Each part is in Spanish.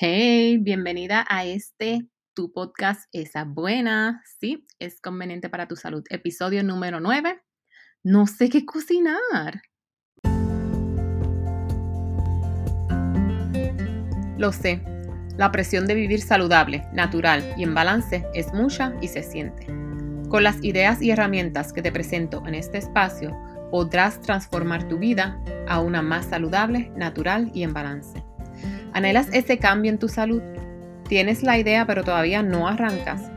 Hey, bienvenida a este tu podcast Esa Buena. Sí, es conveniente para tu salud. Episodio número 9. No sé qué cocinar. Lo sé, la presión de vivir saludable, natural y en balance es mucha y se siente. Con las ideas y herramientas que te presento en este espacio, podrás transformar tu vida a una más saludable, natural y en balance. ¿Anhelas ese cambio en tu salud? ¿Tienes la idea pero todavía no arrancas?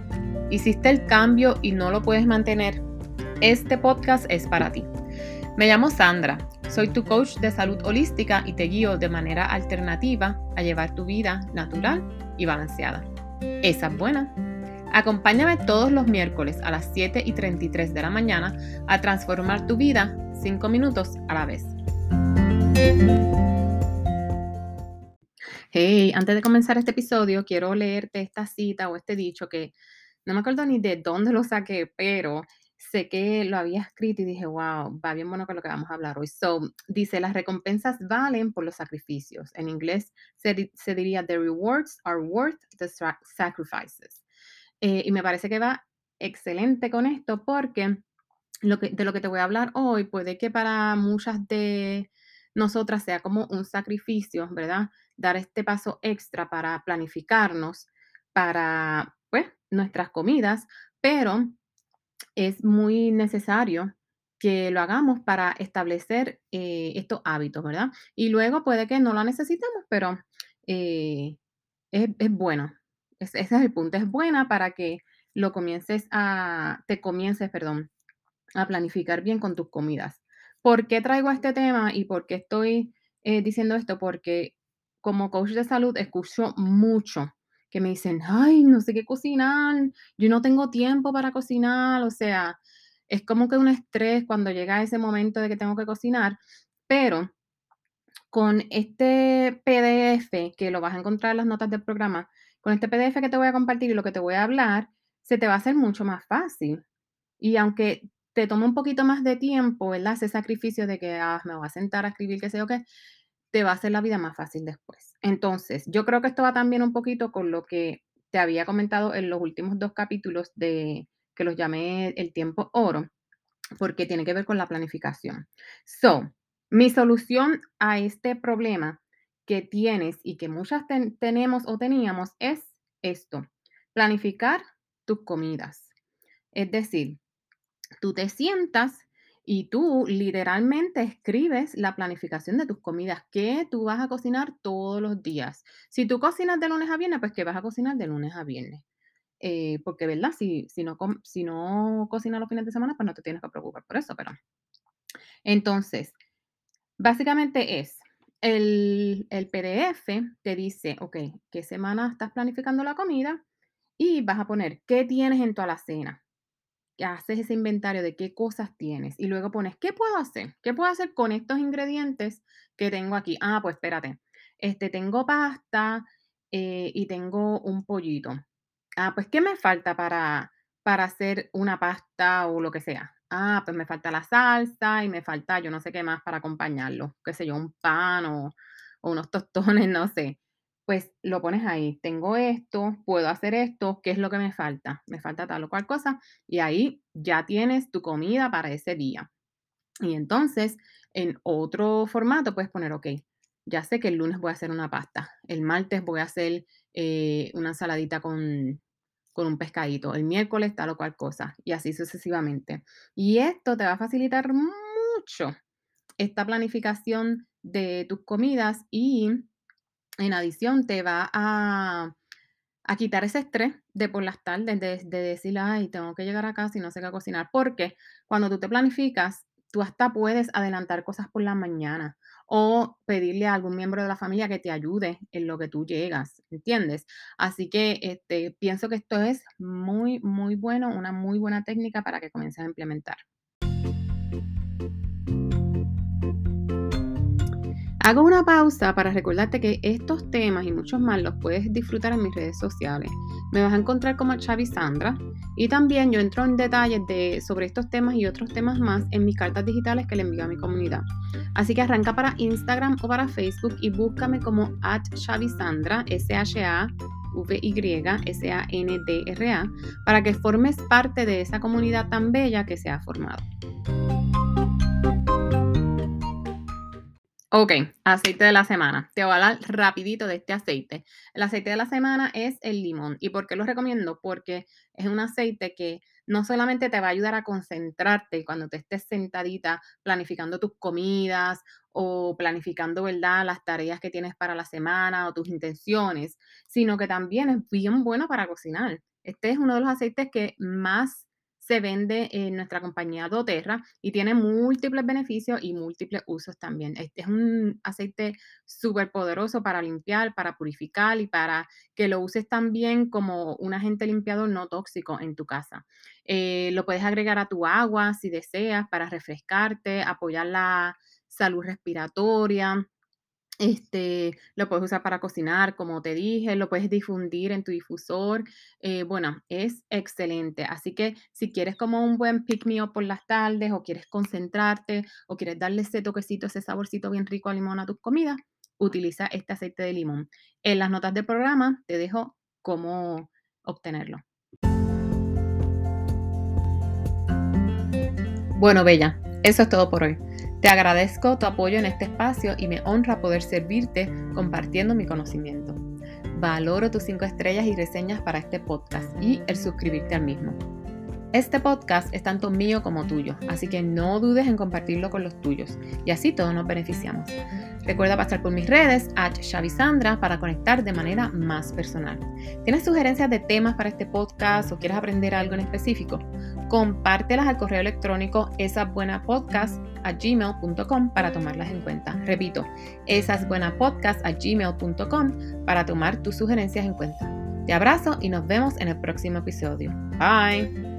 ¿Hiciste el cambio y no lo puedes mantener? Este podcast es para ti. Me llamo Sandra, soy tu coach de salud holística y te guío de manera alternativa a llevar tu vida natural y balanceada. Esa es buena. Acompáñame todos los miércoles a las 7 y 33 de la mañana a transformar tu vida 5 minutos a la vez. Hey, antes de comenzar este episodio, quiero leerte esta cita o este dicho que no me acuerdo ni de dónde lo saqué, pero sé que lo había escrito y dije, wow, va bien bueno con lo que vamos a hablar hoy. So, dice, las recompensas valen por los sacrificios. En inglés se, diría, the rewards are worth the sacrifices. Eh, y me parece que va excelente con esto porque de lo que te voy a hablar hoy puede que para muchas de nosotras sea como un sacrificio, ¿verdad? Dar este paso extra para planificarnos para, pues, nuestras comidas, pero es muy necesario que lo hagamos para establecer eh, estos hábitos, ¿verdad? Y luego puede que no lo necesitemos, pero eh, es, bueno. ese es el punto. Es buena para que lo comiences a, te comiences, perdón, a planificar bien con tus comidas. ¿Por qué traigo este tema y por qué estoy eh, diciendo esto? Porque como coach de salud escucho mucho que me dicen, ay, no sé qué cocinar, yo no tengo tiempo para cocinar, o sea, es como que un estrés cuando llega ese momento de que tengo que cocinar, pero con este PDF que lo vas a encontrar en las notas del programa, con este PDF que te voy a compartir y lo que te voy a hablar, se te va a hacer mucho más fácil. Y aunque te toma un poquito más de tiempo, ¿verdad? Ese sacrificio de que ah, me voy a sentar a escribir, qué sé yo qué, te va a hacer la vida más fácil después. Entonces, yo creo que esto va también un poquito con lo que te había comentado en los últimos dos capítulos de que los llamé el tiempo oro, porque tiene que ver con la planificación. So, mi solución a este problema que tienes y que muchas tenemos o teníamos es esto, planificar tus comidas. Es decir, tú te sientas y tú literalmente escribes la planificación de tus comidas, que tú vas a cocinar todos los días. Si tú cocinas de lunes a viernes, pues que vas a cocinar de lunes a viernes. Eh, porque, ¿verdad? Si, si, no, si no cocinas los fines de semana, pues no te tienes que preocupar por eso, pero... Entonces, básicamente es, el, el PDF te dice, ok, ¿qué semana estás planificando la comida? Y vas a poner, ¿qué tienes en tu alacena? Haces ese inventario de qué cosas tienes y luego pones, ¿qué puedo hacer? ¿Qué puedo hacer con estos ingredientes que tengo aquí? Ah, pues espérate, este, tengo pasta eh, y tengo un pollito. Ah, pues ¿qué me falta para, para hacer una pasta o lo que sea? Ah, pues me falta la salsa y me falta yo no sé qué más para acompañarlo, qué sé yo, un pan o, o unos tostones, no sé pues lo pones ahí, tengo esto, puedo hacer esto, ¿qué es lo que me falta? Me falta tal o cual cosa y ahí ya tienes tu comida para ese día. Y entonces, en otro formato puedes poner, ok, ya sé que el lunes voy a hacer una pasta, el martes voy a hacer eh, una ensaladita con, con un pescadito, el miércoles tal o cual cosa, y así sucesivamente. Y esto te va a facilitar mucho esta planificación de tus comidas y en adición, te va a, quitar ese estrés de por las tardes, de, de, decir, ay, tengo que llegar a casa y no sé qué cocinar. Porque cuando tú te planificas, tú hasta puedes adelantar cosas por la mañana o pedirle a algún miembro de la familia que te ayude en lo que tú llegas, ¿entiendes? Así que este, pienso que esto es muy, muy bueno, una muy buena técnica para que comiences a implementar. Hago una pausa para recordarte que estos temas y muchos más los puedes disfrutar en mis redes sociales. Me vas a encontrar como Chavi Sandra y también yo entro en detalles de, sobre estos temas y otros temas más en mis cartas digitales que le envío a mi comunidad. Así que arranca para Instagram o para Facebook y búscame como at Sandra, S-H-A V-Y-S-A-N-D-R-A, para que formes parte de esa comunidad tan bella que se ha formado. Ok, aceite de la semana. Te voy a hablar rapidito de este aceite. El aceite de la semana es el limón. ¿Y por qué lo recomiendo? Porque es un aceite que no solamente te va a ayudar a concentrarte cuando te estés sentadita planificando tus comidas o planificando, ¿verdad?, las tareas que tienes para la semana o tus intenciones, sino que también es bien bueno para cocinar. Este es uno de los aceites que más se vende en nuestra compañía doTERRA y tiene múltiples beneficios y múltiples usos también. Este es un aceite súper poderoso para limpiar, para purificar y para que lo uses también como un agente limpiador no tóxico en tu casa. Eh, lo puedes agregar a tu agua si deseas para refrescarte, apoyar la salud respiratoria. Este, lo puedes usar para cocinar, como te dije, lo puedes difundir en tu difusor. Eh, bueno, es excelente. Así que si quieres como un buen pick me up por las tardes o quieres concentrarte o quieres darle ese toquecito, ese saborcito bien rico a limón a tus comidas, utiliza este aceite de limón. En las notas del programa te dejo cómo obtenerlo. Bueno, Bella, eso es todo por hoy. Te agradezco tu apoyo en este espacio y me honra poder servirte compartiendo mi conocimiento. Valoro tus 5 estrellas y reseñas para este podcast y el suscribirte al mismo. Este podcast es tanto mío como tuyo, así que no dudes en compartirlo con los tuyos y así todos nos beneficiamos. Recuerda pasar por mis redes, at Sandra, para conectar de manera más personal. ¿Tienes sugerencias de temas para este podcast o quieres aprender algo en específico? Compártelas al correo electrónico esasbuenapodcast.gmail.com para tomarlas en cuenta. Repito, esasbuenapodcast.gmail.com para tomar tus sugerencias en cuenta. Te abrazo y nos vemos en el próximo episodio. Bye.